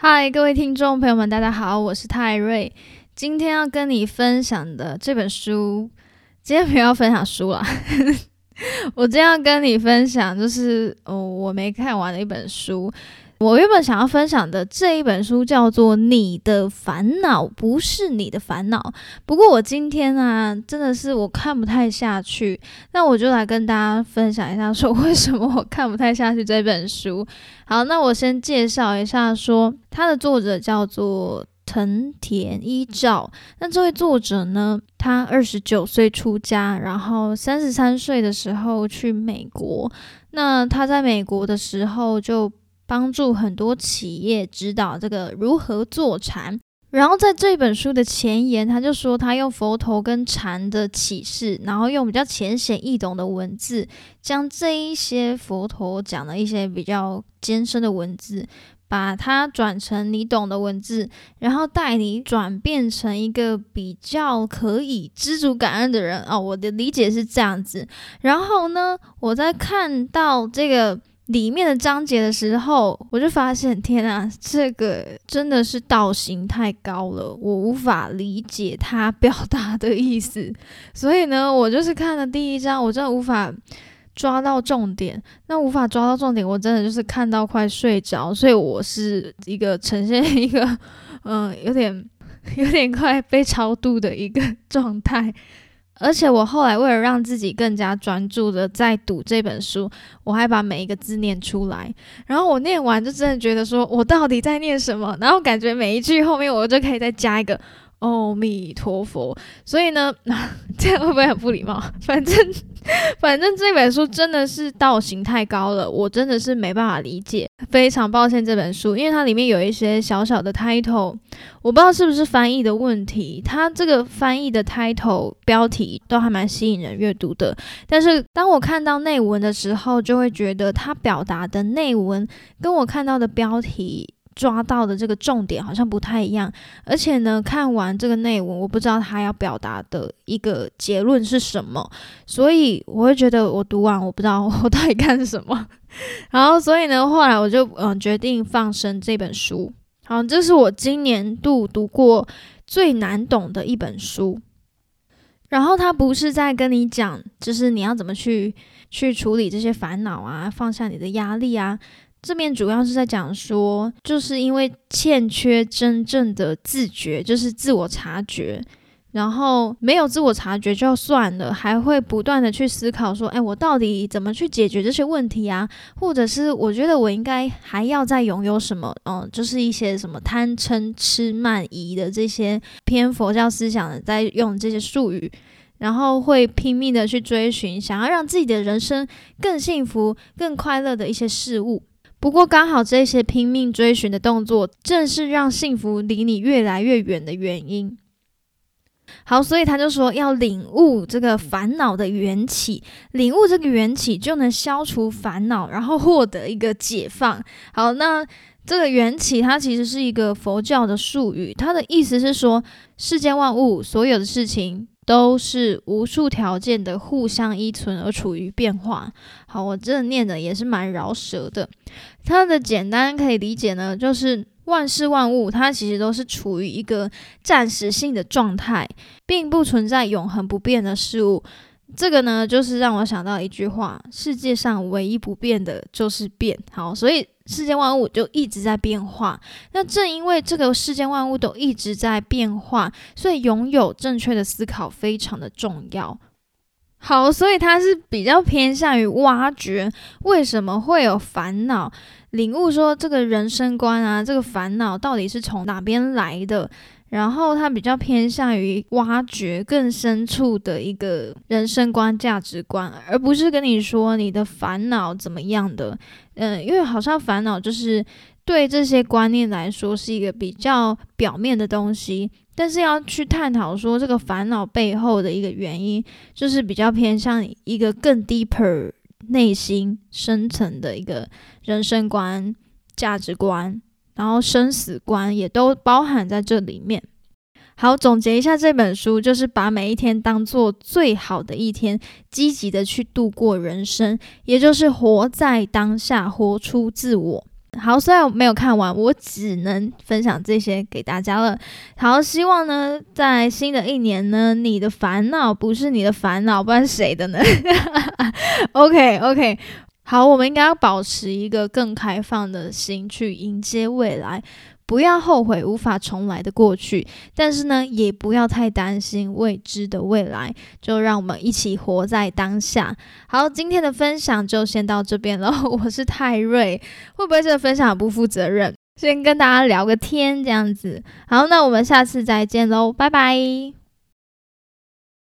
嗨，各位听众朋友们，大家好，我是泰瑞。今天要跟你分享的这本书，今天不要分享书了。我今天要跟你分享，就是哦，我没看完的一本书。我原本想要分享的这一本书叫做《你的烦恼不是你的烦恼》，不过我今天啊，真的是我看不太下去，那我就来跟大家分享一下，说为什么我看不太下去这本书。好，那我先介绍一下，说它的作者叫做藤田一照。那这位作者呢，他二十九岁出家，然后三十三岁的时候去美国。那他在美国的时候就。帮助很多企业指导这个如何做禅，然后在这本书的前言，他就说他用佛陀跟禅的启示，然后用比较浅显易懂的文字，将这一些佛陀讲的一些比较艰深的文字，把它转成你懂的文字，然后带你转变成一个比较可以知足感恩的人哦。我的理解是这样子。然后呢，我在看到这个。里面的章节的时候，我就发现，天啊，这个真的是道行太高了，我无法理解他表达的意思。所以呢，我就是看了第一章，我真的无法抓到重点。那无法抓到重点，我真的就是看到快睡着。所以我是一个呈现一个，嗯，有点有点快被超度的一个状态。而且我后来为了让自己更加专注的在读这本书，我还把每一个字念出来。然后我念完就真的觉得说，我到底在念什么？然后感觉每一句后面我就可以再加一个。阿弥陀佛，所以呢，这样会不会很不礼貌？反正，反正这本书真的是道行太高了，我真的是没办法理解。非常抱歉这本书，因为它里面有一些小小的 title，我不知道是不是翻译的问题。它这个翻译的 title 标题都还蛮吸引人阅读的，但是当我看到内文的时候，就会觉得它表达的内文跟我看到的标题。抓到的这个重点好像不太一样，而且呢，看完这个内文，我不知道他要表达的一个结论是什么，所以我会觉得我读完我不知道我 到底看什么，然后所以呢，后来我就嗯决定放生这本书。好，这是我今年度读过最难懂的一本书。然后他不是在跟你讲，就是你要怎么去去处理这些烦恼啊，放下你的压力啊。这边主要是在讲说，就是因为欠缺真正的自觉，就是自我察觉，然后没有自我察觉就算了，还会不断的去思考说，哎，我到底怎么去解决这些问题啊？或者是我觉得我应该还要再拥有什么？嗯，就是一些什么贪嗔痴慢疑的这些偏佛教思想的，在用这些术语，然后会拼命的去追寻，想要让自己的人生更幸福、更快乐的一些事物。不过刚好这些拼命追寻的动作，正是让幸福离你越来越远的原因。好，所以他就说要领悟这个烦恼的缘起，领悟这个缘起就能消除烦恼，然后获得一个解放。好，那这个缘起它其实是一个佛教的术语，它的意思是说世间万物所有的事情。都是无数条件的互相依存而处于变化。好，我这念的也是蛮饶舌的。它的简单可以理解呢，就是万事万物它其实都是处于一个暂时性的状态，并不存在永恒不变的事物。这个呢，就是让我想到一句话：世界上唯一不变的就是变。好，所以。世间万物就一直在变化，那正因为这个世间万物都一直在变化，所以拥有正确的思考非常的重要。好，所以他是比较偏向于挖掘为什么会有烦恼，领悟说这个人生观啊，这个烦恼到底是从哪边来的。然后它比较偏向于挖掘更深处的一个人生观、价值观，而不是跟你说你的烦恼怎么样的。嗯，因为好像烦恼就是对这些观念来说是一个比较表面的东西，但是要去探讨说这个烦恼背后的一个原因，就是比较偏向一个更 deeper 内心深层的一个人生观、价值观。然后生死观也都包含在这里面。好，总结一下这本书，就是把每一天当做最好的一天，积极的去度过人生，也就是活在当下，活出自我。好，虽然我没有看完，我只能分享这些给大家了。好，希望呢，在新的一年呢，你的烦恼不是你的烦恼，不然谁的呢？OK OK，好，我们应该要保持一个更开放的心去迎接未来。不要后悔无法重来的过去，但是呢，也不要太担心未知的未来。就让我们一起活在当下。好，今天的分享就先到这边了。我是泰瑞，会不会这个分享不负责任？先跟大家聊个天这样子。好，那我们下次再见喽，拜拜。